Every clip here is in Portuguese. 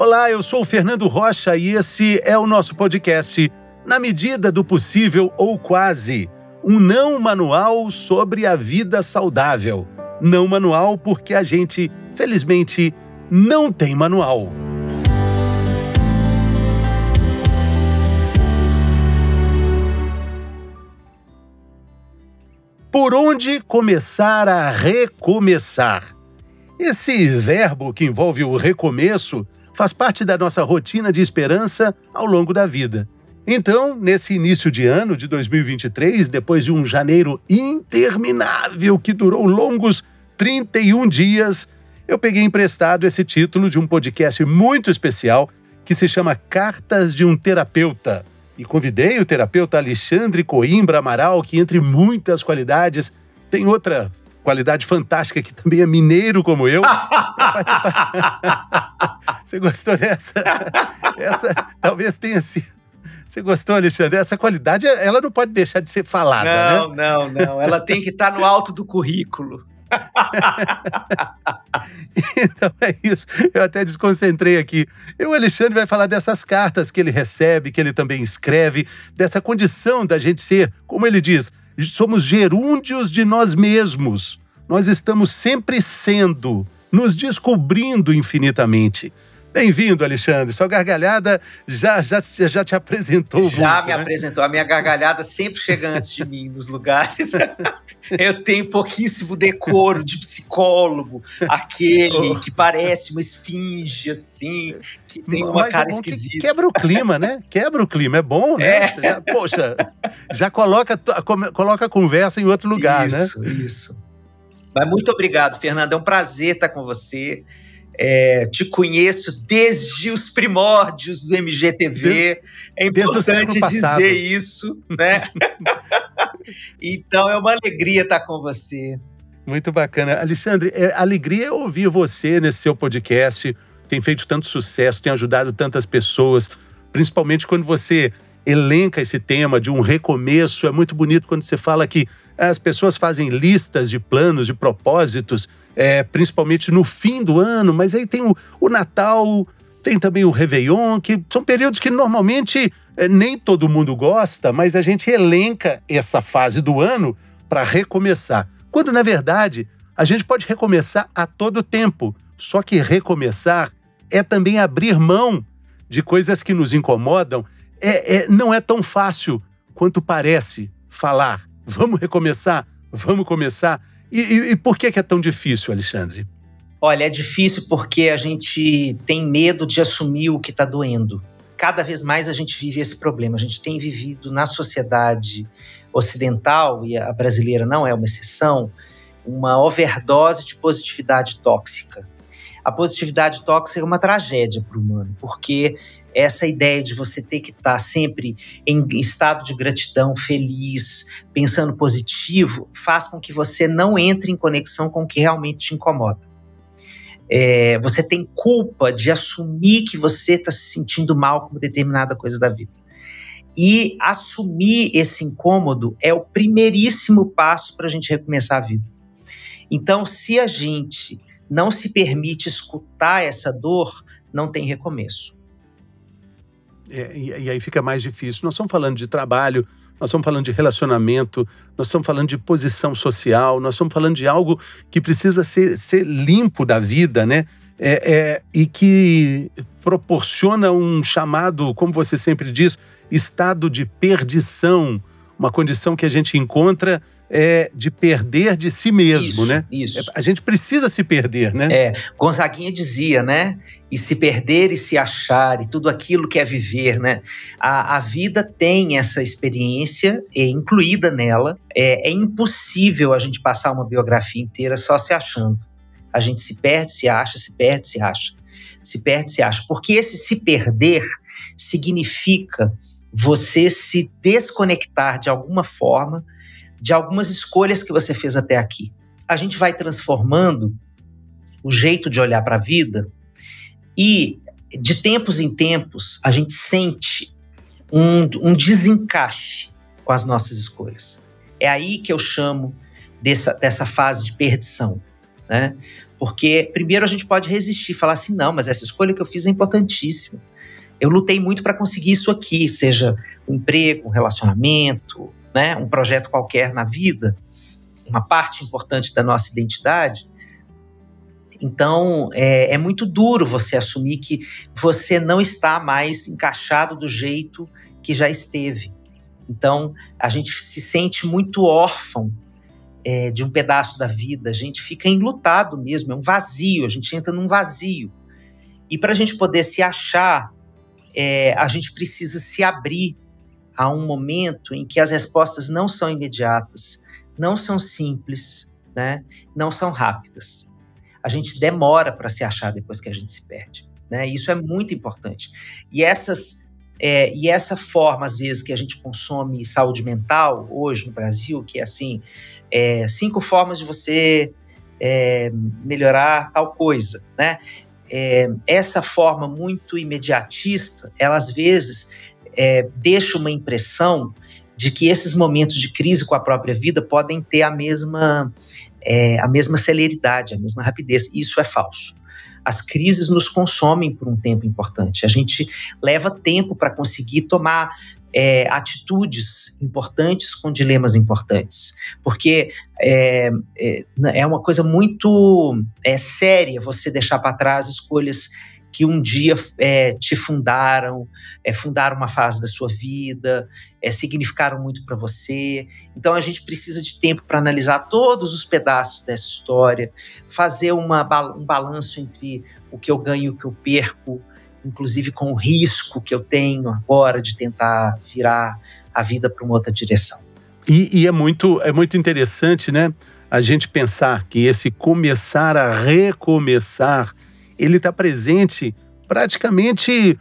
Olá, eu sou o Fernando Rocha e esse é o nosso podcast Na Medida do Possível ou Quase um não manual sobre a vida saudável. Não manual porque a gente, felizmente, não tem manual. Por onde começar a recomeçar? Esse verbo que envolve o recomeço faz parte da nossa rotina de esperança ao longo da vida. Então, nesse início de ano de 2023, depois de um janeiro interminável que durou longos 31 dias, eu peguei emprestado esse título de um podcast muito especial que se chama Cartas de um Terapeuta e convidei o terapeuta Alexandre Coimbra Amaral, que, entre muitas qualidades, tem outra qualidade fantástica, que também é mineiro como eu. Você gostou dessa? Essa talvez tenha sido. Você gostou, Alexandre? Essa qualidade, ela não pode deixar de ser falada, não, né? Não, não, não. Ela tem que estar no alto do currículo. então é isso. Eu até desconcentrei aqui. E o Alexandre vai falar dessas cartas que ele recebe, que ele também escreve, dessa condição da gente ser, como ele diz, somos gerúndios de nós mesmos. Nós estamos sempre sendo, nos descobrindo infinitamente. Bem-vindo, Alexandre. Sua gargalhada já, já, já te apresentou Já muito, me né? apresentou. A minha gargalhada sempre chega antes de mim nos lugares. Eu tenho pouquíssimo decoro de psicólogo, aquele oh. que parece uma esfinge, assim, que tem uma Mas cara é esquisita. Que quebra o clima, né? Quebra o clima, é bom, né? É. Já, poxa, já coloca, coloca a conversa em outro lugar, isso, né? Isso, isso. Mas muito obrigado, Fernando. É um prazer estar com você. É, te conheço desde os primórdios do MGTV. é importante dizer isso, né? então é uma alegria estar com você. Muito bacana. Alexandre, é alegria ouvir você nesse seu podcast. Tem feito tanto sucesso, tem ajudado tantas pessoas, principalmente quando você elenca esse tema de um recomeço. É muito bonito quando você fala que as pessoas fazem listas de planos, de propósitos, é, principalmente no fim do ano, mas aí tem o, o, Natal, tem também o Réveillon, que são períodos que normalmente é, nem todo mundo gosta, mas a gente elenca essa fase do ano para recomeçar. Quando, na verdade, a gente pode recomeçar a todo tempo. Só que recomeçar é também abrir mão de coisas que nos incomodam. É, é, não é tão fácil quanto parece falar. Vamos recomeçar? Vamos começar? E, e, e por que, que é tão difícil, Alexandre? Olha, é difícil porque a gente tem medo de assumir o que está doendo. Cada vez mais a gente vive esse problema. A gente tem vivido na sociedade ocidental, e a brasileira não é uma exceção, uma overdose de positividade tóxica. A positividade tóxica é uma tragédia para o humano, porque essa ideia de você ter que estar sempre em estado de gratidão, feliz, pensando positivo, faz com que você não entre em conexão com o que realmente te incomoda. É, você tem culpa de assumir que você está se sentindo mal com determinada coisa da vida. E assumir esse incômodo é o primeiríssimo passo para a gente recomeçar a vida. Então, se a gente não se permite escutar essa dor, não tem recomeço. É, e, e aí fica mais difícil. Nós estamos falando de trabalho, nós estamos falando de relacionamento, nós estamos falando de posição social, nós estamos falando de algo que precisa ser, ser limpo da vida, né? É, é, e que proporciona um chamado, como você sempre diz, estado de perdição, uma condição que a gente encontra é, de perder de si mesmo, isso, né? Isso. É, a gente precisa se perder, né? É, Gonzaguinha dizia, né? E se perder e se achar, e tudo aquilo que é viver, né? A, a vida tem essa experiência é, incluída nela. É, é impossível a gente passar uma biografia inteira só se achando. A gente se perde, se acha, se perde, se acha. Se perde, se acha. Porque esse se perder significa você se desconectar de alguma forma de algumas escolhas que você fez até aqui. A gente vai transformando o jeito de olhar para a vida e, de tempos em tempos, a gente sente um, um desencaixe com as nossas escolhas. É aí que eu chamo dessa, dessa fase de perdição. Né? Porque, primeiro, a gente pode resistir, falar assim: não, mas essa escolha que eu fiz é importantíssima. Eu lutei muito para conseguir isso aqui, seja um emprego, um relacionamento, né, um projeto qualquer na vida, uma parte importante da nossa identidade. Então, é, é, muito duro você assumir que você não está mais encaixado do jeito que já esteve. Então, a gente se sente muito órfão é, de um pedaço da vida, a gente fica enlutado mesmo, é um vazio, a gente entra num vazio. E para a gente poder se achar, é, a gente precisa se abrir a um momento em que as respostas não são imediatas, não são simples, né? não são rápidas a gente demora para se achar depois que a gente se perde. Né? Isso é muito importante. E essas é, e essa forma, às vezes, que a gente consome saúde mental hoje no Brasil, que é assim, é, cinco formas de você é, melhorar tal coisa, né? É, essa forma muito imediatista, ela às vezes é, deixa uma impressão de que esses momentos de crise com a própria vida podem ter a mesma é, a mesma celeridade, a mesma rapidez. Isso é falso. As crises nos consomem por um tempo importante. A gente leva tempo para conseguir tomar é, atitudes importantes com dilemas importantes. Porque é, é, é uma coisa muito é, séria você deixar para trás escolhas que um dia é, te fundaram, é, fundaram uma fase da sua vida, é, significaram muito para você. Então a gente precisa de tempo para analisar todos os pedaços dessa história, fazer uma, um balanço entre o que eu ganho e o que eu perco, inclusive com o risco que eu tenho agora de tentar virar a vida para uma outra direção. E, e é muito é muito interessante, né? A gente pensar que esse começar a recomeçar ele está presente praticamente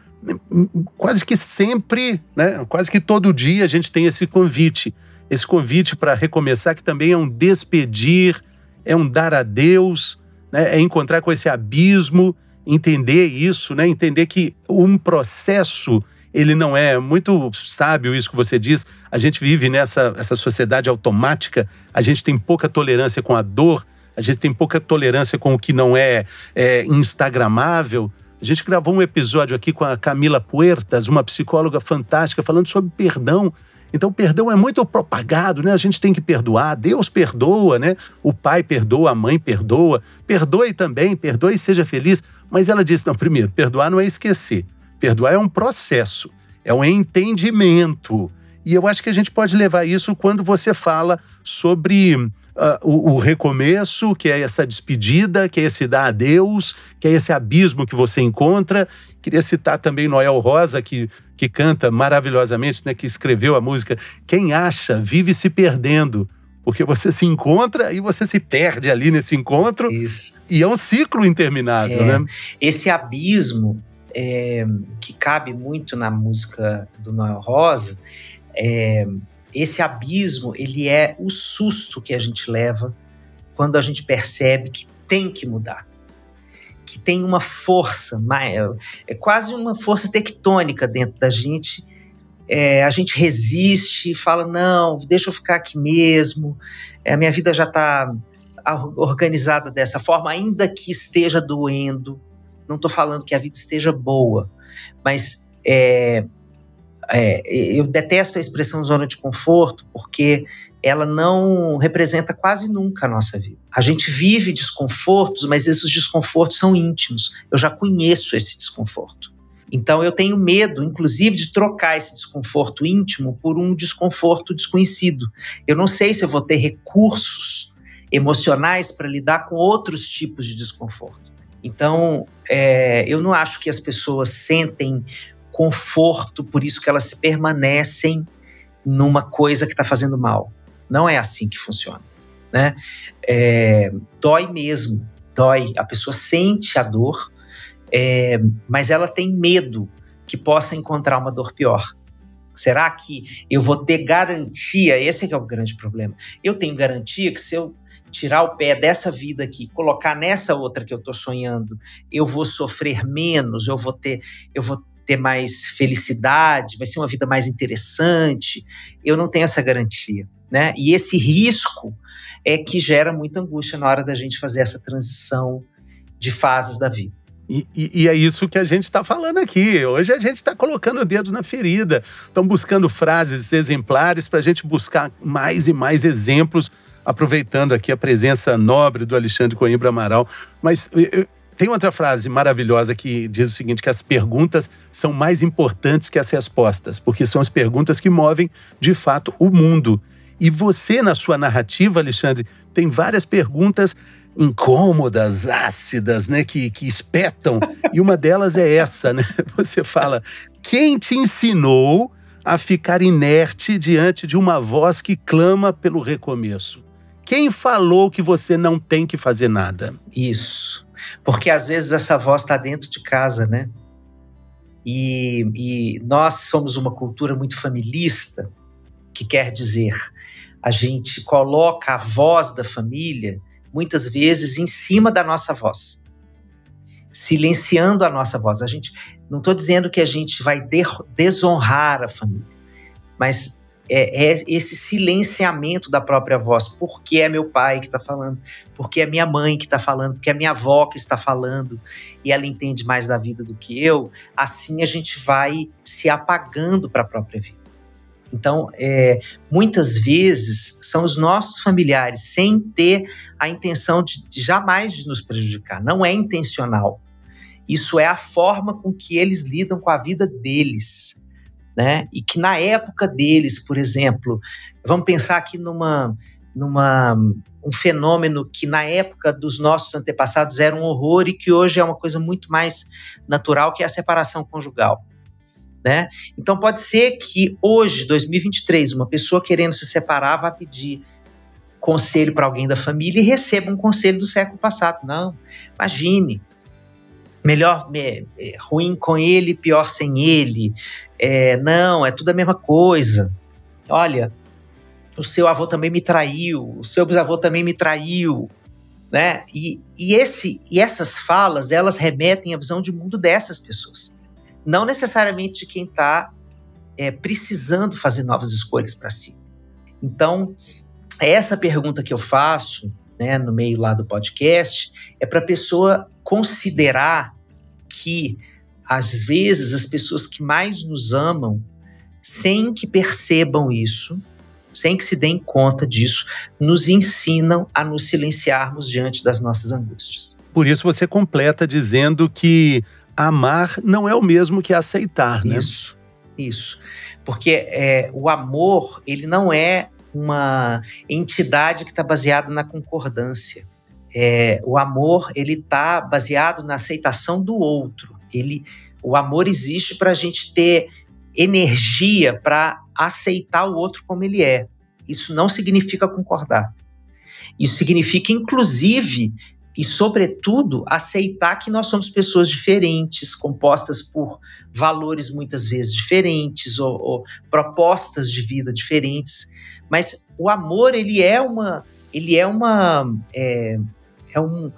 quase que sempre, né? Quase que todo dia a gente tem esse convite, esse convite para recomeçar que também é um despedir, é um dar adeus, né? É encontrar com esse abismo, entender isso, né? Entender que um processo ele não é muito sábio isso que você diz. A gente vive nessa essa sociedade automática, a gente tem pouca tolerância com a dor, a gente tem pouca tolerância com o que não é, é instagramável. A gente gravou um episódio aqui com a Camila Puertas, uma psicóloga fantástica, falando sobre perdão. Então, perdão é muito propagado, né? A gente tem que perdoar. Deus perdoa, né? O pai perdoa, a mãe perdoa. Perdoe também, perdoe e seja feliz. Mas ela disse: não, primeiro, perdoar não é esquecer. Perdoar é um processo, é um entendimento. E eu acho que a gente pode levar isso quando você fala sobre uh, o, o, recomeço, que é essa despedida, que é esse dar adeus, que é esse abismo que você encontra. Queria citar também Noel Rosa, que, que canta maravilhosamente, né, que escreveu a música Quem Acha Vive Se Perdendo. Porque você se encontra e você se perde ali nesse encontro. Isso. E é um ciclo interminável, é, né? Esse abismo é, que cabe muito na música do Noel Rosa é, esse abismo, ele é o susto que a gente leva quando a gente percebe que tem que mudar. Que tem uma força, é quase uma força tectônica dentro da gente. É, a gente resiste, fala: não, deixa eu ficar aqui mesmo, é, a minha vida já está organizada dessa forma, ainda que esteja doendo. Não estou falando que a vida esteja boa, mas é, é, eu detesto a expressão zona de conforto porque ela não representa quase nunca a nossa vida. A gente vive desconfortos, mas esses desconfortos são íntimos. Eu já conheço esse desconforto. Então eu tenho medo, inclusive, de trocar esse desconforto íntimo por um desconforto desconhecido. Eu não sei se eu vou ter recursos emocionais para lidar com outros tipos de desconforto. Então, é, eu não acho que as pessoas sentem conforto, por isso que elas permanecem numa coisa que está fazendo mal. Não é assim que funciona. Né? É, dói mesmo, dói. A pessoa sente a dor, é, mas ela tem medo que possa encontrar uma dor pior. Será que eu vou ter garantia? Esse é, é o grande problema. Eu tenho garantia que se eu tirar o pé dessa vida aqui, colocar nessa outra que eu estou sonhando, eu vou sofrer menos, eu vou ter, eu vou ter mais felicidade, vai ser uma vida mais interessante. Eu não tenho essa garantia. né? E esse risco é que gera muita angústia na hora da gente fazer essa transição de fases da vida. E, e, e, é isso que a gente está falando aqui. Hoje a gente está colocando o dedo na ferida. Estão buscando frases exemplares para a gente buscar mais e mais exemplos, aproveitando aqui a presença nobre do Alexandre Coimbra Amaral. Mas tem outra frase maravilhosa que diz o seguinte: que as perguntas são mais importantes que as respostas, porque são as perguntas que movem de fato o mundo. E você, na sua narrativa, Alexandre, tem várias perguntas incômodas, ácidas, né, que, que espetam. E uma delas é essa, né? Você fala: quem te ensinou a ficar inerte diante de uma voz que clama pelo recomeço? Quem falou que você não tem que fazer nada? Isso. Porque às vezes essa voz está dentro de casa, né? E, e nós somos uma cultura muito familista, que quer dizer, a gente coloca a voz da família muitas vezes em cima da nossa voz, silenciando a nossa voz. A gente não estou dizendo que a gente vai desonrar a família, mas é, é, esse silenciamento da própria voz. Porque é meu pai que está falando, porque é minha mãe que está falando, porque é minha avó que está falando, e ela entende mais da vida do que eu. Assim a gente vai se apagando para a própria vida. Então, é, muitas vezes são os nossos familiares, sem ter a intenção de, de jamais de nos prejudicar. Não é intencional. Isso é a forma com que eles lidam com a vida deles. Né? E que na época deles, por exemplo, vamos pensar aqui numa, numa um fenômeno que na época dos nossos antepassados era um horror e que hoje é uma coisa muito mais natural, que é a separação conjugal. Né? Então pode ser que hoje, 2023, uma pessoa querendo se separar vá pedir conselho para alguém da família e receba um conselho do século passado. Não, imagine. Melhor, é, ruim com ele, pior sem ele. É, não, é tudo a mesma coisa. Olha, o seu avô também me traiu, o seu bisavô também me traiu, né? E, e, esse, e essas falas, elas remetem à visão de mundo dessas pessoas não necessariamente de quem está é, precisando fazer novas escolhas para si. Então, essa pergunta que eu faço, né, no meio lá do podcast, é para a pessoa considerar que, às vezes, as pessoas que mais nos amam, sem que percebam isso, sem que se deem conta disso, nos ensinam a nos silenciarmos diante das nossas angústias. Por isso você completa dizendo que amar não é o mesmo que aceitar, né? Isso, isso. Porque é, o amor, ele não é uma entidade que está baseada na concordância. É, o amor, ele está baseado na aceitação do outro. Ele, o amor existe para a gente ter energia para aceitar o outro como ele é. Isso não significa concordar. Isso significa, inclusive, e, sobretudo, aceitar que nós somos pessoas diferentes, compostas por valores muitas vezes diferentes ou, ou, propostas de vida diferentes. Mas o amor ele é uma, ele é uma, é, é um,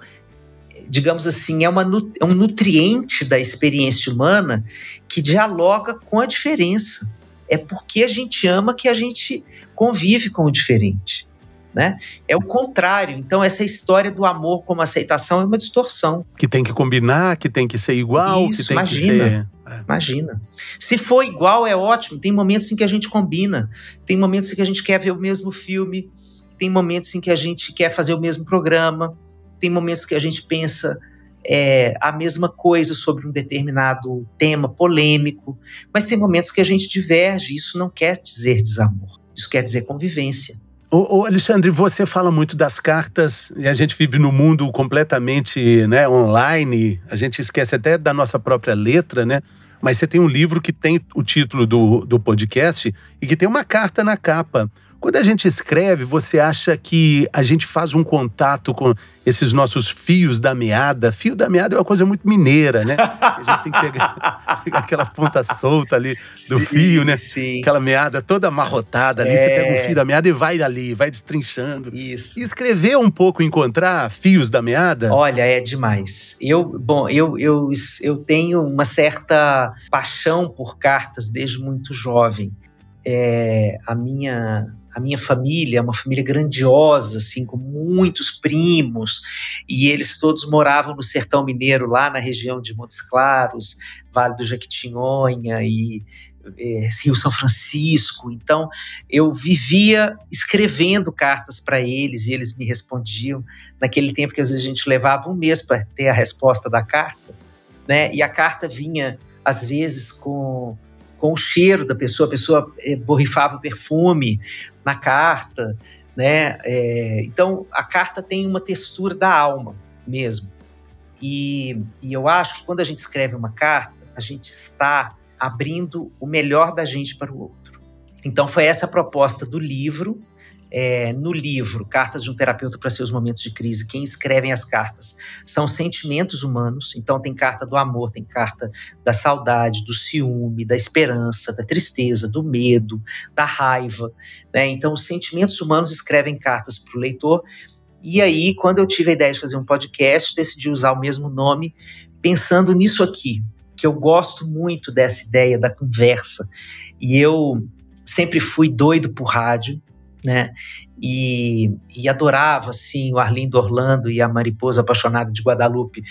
digamos assim, é, uma, é um nutriente da experiência humana que dialoga com a diferença. É porque a gente ama que a gente convive com o diferente. Né? É o contrário. Então, essa história do amor como aceitação é uma distorção. Que tem que combinar, que tem que ser igual, Isso, que tem imagina, que ser. É. Imagina. Se for igual, é ótimo. Tem momentos em que a gente combina, tem momentos em que a gente quer ver o mesmo filme, tem momentos em que a gente quer fazer o mesmo programa, tem momentos que a gente pensa é, a mesma coisa sobre um determinado tema polêmico, mas tem momentos que a gente diverge. Isso não quer dizer desamor, isso quer dizer convivência. Ô, ô, Alexandre, você fala muito das cartas e a gente vive num mundo completamente né, online. A gente esquece até da nossa própria letra, né? Mas você tem um livro que tem o título do, do podcast e que tem uma carta na capa. Quando a gente escreve, você acha que a gente faz um contato com esses nossos fios da meada? Fio da meada é uma coisa muito mineira, né? A gente tem que pegar, aquela ponta solta ali do sim, fio, né? Sim. Aquela meada toda amarrotada ali. É... Você pega um fio da meada e vai ali, vai destrinchando. Isso. E escrever um pouco, encontrar fios da meada? Olha, é demais. Eu, bom, eu, eu, eu tenho uma certa paixão por cartas desde muito jovem. É, a minha a minha família, é uma família grandiosa, assim, com muitos primos, e eles todos moravam no sertão mineiro, lá na região de Montes Claros, Vale do Jequitinhonha e é, Rio São Francisco. Então, eu vivia escrevendo cartas para eles e eles me respondiam. Naquele tempo que às vezes a gente levava um mês para ter a resposta da carta, né? E a carta vinha às vezes com com o cheiro da pessoa, a pessoa é, borrifava perfume na carta, né? É, então a carta tem uma textura da alma mesmo. E, e eu acho que quando a gente escreve uma carta, a gente está abrindo o melhor da gente para o outro. Então foi essa a proposta do livro é, no livro Cartas de um Terapeuta para Seus Momentos de Crise, quem escrevem as cartas são sentimentos humanos. Então, tem carta do amor, tem carta da saudade, do ciúme, da esperança, da tristeza, do medo, da raiva. Né? Então, os sentimentos humanos escrevem cartas para o leitor. E aí, quando eu tive a ideia de fazer um podcast, decidi usar o mesmo nome, pensando nisso aqui, que eu gosto muito dessa ideia da conversa. E eu sempre fui doido por rádio né? E, e, adorava assim o Arlindo Orlando e a Mariposa Apaixonada de Guadalupe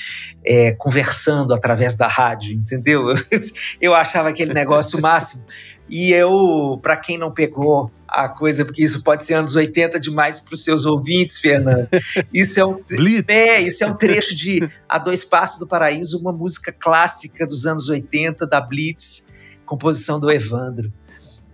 é, conversando através da rádio, entendeu? Eu achava aquele negócio máximo. E eu, para quem não pegou a coisa, porque isso pode ser anos 80 demais para os seus ouvintes, Fernando. Isso é um, é, isso é um trecho de A Dois Passos do Paraíso, uma música clássica dos anos 80 da Blitz, composição do Evandro.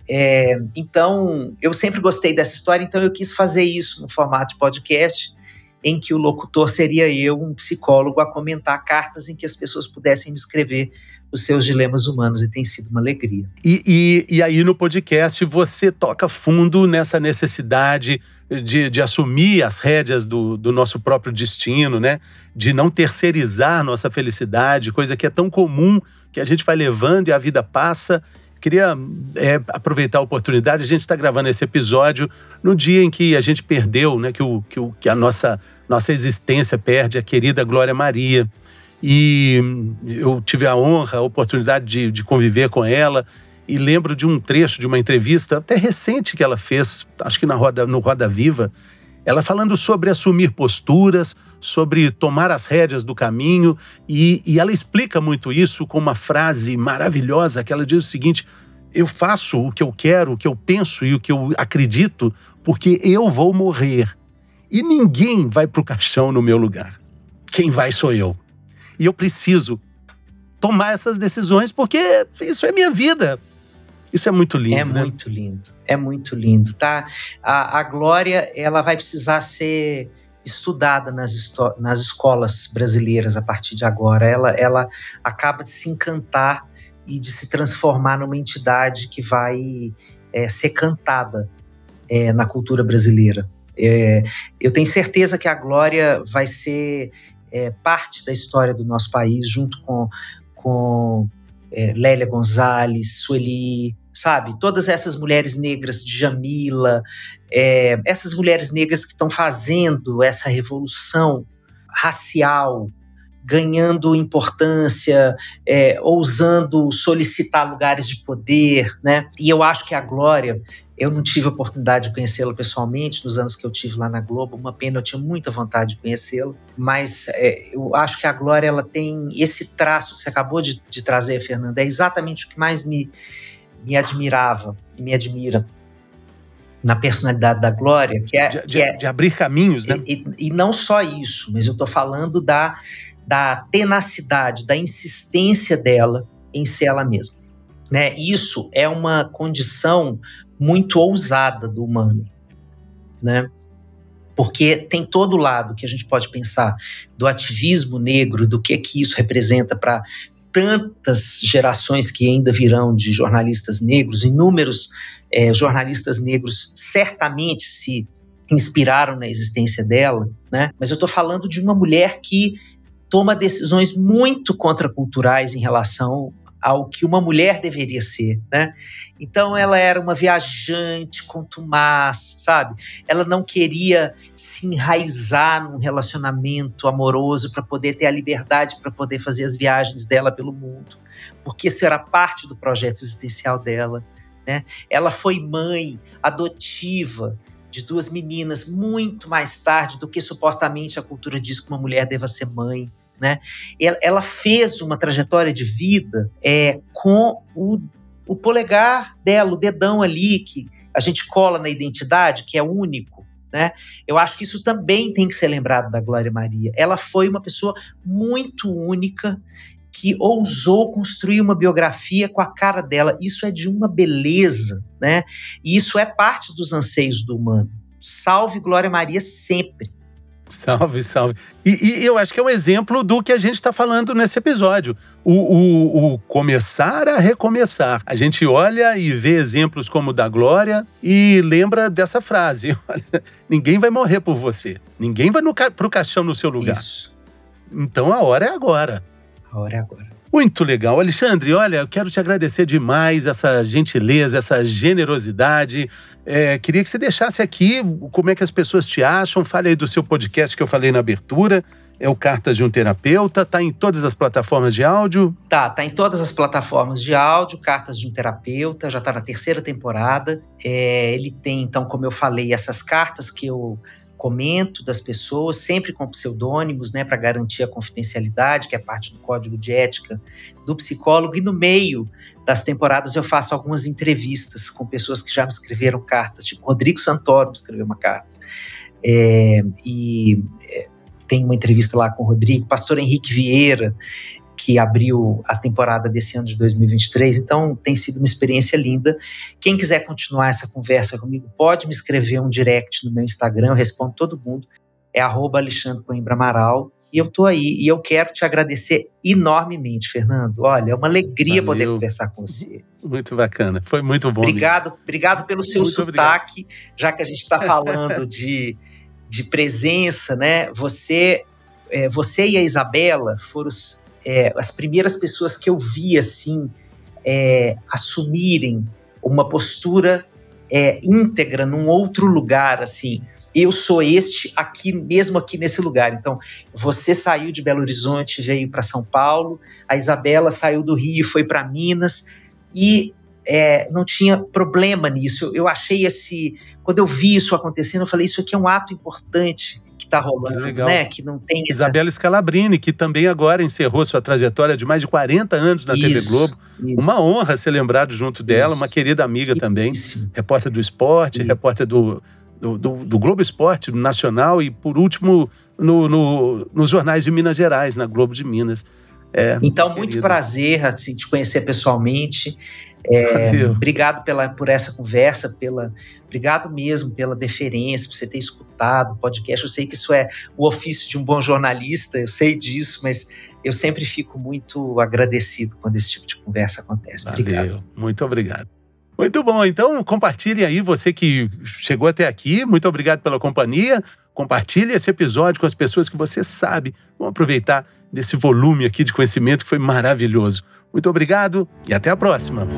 É, então, eu sempre gostei dessa história, então eu quis fazer isso no formato de podcast, em que o locutor seria eu, um psicólogo, a comentar cartas em que as pessoas pudessem me escrever os seus dilemas humanos, e tem sido uma alegria. E, e, e aí no podcast você toca fundo nessa necessidade de, de assumir as rédeas do, do nosso próprio destino, né? De não terceirizar nossa felicidade, coisa que é tão comum que a gente vai levando e a vida passa Queria é, aproveitar a oportunidade. A gente está gravando esse episódio no dia em que a gente perdeu, né, que, o, que, o, que a nossa, nossa existência perde a querida Glória Maria. E eu tive a honra, a oportunidade de, de conviver com ela. E lembro de um trecho de uma entrevista até recente que ela fez, acho que na Roda, no Roda Viva, ela falando sobre assumir posturas, sobre tomar as rédeas do caminho, e, e ela explica muito isso com uma frase maravilhosa que ela diz o seguinte: eu faço o que eu quero, o que eu penso e o que eu acredito, porque eu vou morrer. E ninguém vai para o caixão no meu lugar. Quem vai sou eu. E eu preciso tomar essas decisões porque isso é minha vida. Isso é muito lindo. É né? muito lindo. É muito lindo, tá? A, a Glória, ela vai precisar ser estudada nas, nas escolas brasileiras a partir de agora. Ela, ela acaba de se encantar e de se transformar numa entidade que vai é, ser cantada é, na cultura brasileira. É, eu tenho certeza que a Glória vai ser é, parte da história do nosso país, junto com, com é, Lélia Gonzalez, Sueli, sabe? Todas essas mulheres negras de Jamila, é, essas mulheres negras que estão fazendo essa revolução racial, ganhando importância, é, ousando solicitar lugares de poder, né? E eu acho que a Glória, eu não tive a oportunidade de conhecê-la pessoalmente nos anos que eu tive lá na Globo, uma pena, eu tinha muita vontade de conhecê-la, mas é, eu acho que a Glória ela tem esse traço que você acabou de, de trazer, Fernanda, é exatamente o que mais me, me admirava e me admira na personalidade da Glória, que é. De, que é, de abrir caminhos, né? E, e, e, não só isso, mas eu estou falando da, da tenacidade, da insistência dela em ser ela mesma. Né? Isso é uma condição muito ousada do humano. Né? Porque tem todo lado que a gente pode pensar do ativismo negro, do que que isso representa para tantas gerações que ainda virão de jornalistas negros, inúmeros é, jornalistas negros certamente se inspiraram na existência dela, né? Mas eu estou falando de uma mulher que toma decisões muito contraculturais em relação ao que uma mulher deveria ser, né? Então ela era uma viajante contumaz, sabe? Ela não queria se enraizar num relacionamento amoroso para poder ter a liberdade para poder fazer as viagens dela pelo mundo, porque isso era parte do projeto existencial dela. Né? Ela foi mãe adotiva de duas meninas muito mais tarde do que supostamente a cultura diz que uma mulher deva ser mãe. Né? Ela fez uma trajetória de vida é, com o, o polegar dela, o dedão ali que a gente cola na identidade, que é único. Né? Eu acho que isso também tem que ser lembrado da Glória Maria. Ela foi uma pessoa muito única que ousou construir uma biografia com a cara dela. Isso é de uma beleza, né? E isso é parte dos anseios do humano. Salve Glória Maria sempre. Salve, salve. E, e, eu acho que é um exemplo do que a gente está falando nesse episódio. O, o, o, começar a recomeçar. A gente olha e vê exemplos como o da Glória e lembra dessa frase: ninguém vai morrer por você. Ninguém vai para o caixão no seu lugar. Isso. Então a hora é agora. A hora é agora. Muito legal. Alexandre, olha, eu quero te agradecer demais essa gentileza, essa generosidade. É, queria que você deixasse aqui como é que as pessoas te acham. Fale aí do seu podcast que eu falei na abertura. É o Cartas de um Terapeuta, tá em todas as plataformas de áudio? Tá, tá em todas as plataformas de áudio, Cartas de um Terapeuta, já tá na terceira temporada. É, ele tem, então, como eu falei, essas cartas que eu comento das pessoas, sempre com pseudônimos, né, para garantir a confidencialidade, que é parte do código de ética do psicólogo. E no meio das temporadas eu faço algumas entrevistas com pessoas que já me escreveram cartas, tipo Rodrigo Santoro me escreveu uma carta. É, e é, tem uma entrevista lá com o Rodrigo, pastor Henrique Vieira, que abriu a temporada desse ano de 2023. Então, tem sido uma experiência linda. Quem quiser continuar essa conversa comigo, pode me escrever um direct no meu Instagram, eu respondo todo mundo. É arroba Alexandre Coimbra Amaral. E eu tô aí. E eu quero te agradecer enormemente, Fernando. Olha, é uma alegria Valeu. poder conversar com você. Muito bacana. Foi muito bom. Obrigado, obrigado pelo seu muito sotaque, obrigado. já que a gente está falando de, de presença, né? Você, é, você e a Isabela foram os é, as primeiras pessoas que eu vi assim é, assumirem uma postura é, íntegra num outro lugar, assim. Eu sou este aqui, mesmo aqui nesse lugar. Então, você saiu de Belo Horizonte, veio para São Paulo. A Isabela saiu do Rio, foi para Minas e é, não tinha problema nisso. Eu, eu achei esse, quando eu vi isso acontecendo, eu falei isso aqui é um ato importante que está rolando, que né? Que não tem essa... Isabela Scalabrini, que também agora encerrou sua trajetória de mais de 40 anos na isso, TV Globo. Isso. Uma honra ser lembrado junto dela, isso. uma querida amiga também, repórter do esporte, repórter do, do, do, do, Globo Esporte Nacional e, por último, no, no, nos jornais de Minas Gerais, na Globo de Minas. É, então, muito prazer assim, te conhecer pessoalmente. É, obrigado pela, por essa conversa, pela, obrigado mesmo pela deferência, por você ter escutado o podcast. Eu sei que isso é o ofício de um bom jornalista, eu sei disso, mas eu sempre fico muito agradecido quando esse tipo de conversa acontece. Valeu. Obrigado. Muito obrigado. Muito bom. Então, compartilhe aí, você que chegou até aqui. Muito obrigado pela companhia. Compartilhe esse episódio com as pessoas que você sabe. Vamos aproveitar desse volume aqui de conhecimento que foi maravilhoso. Muito obrigado e até a próxima.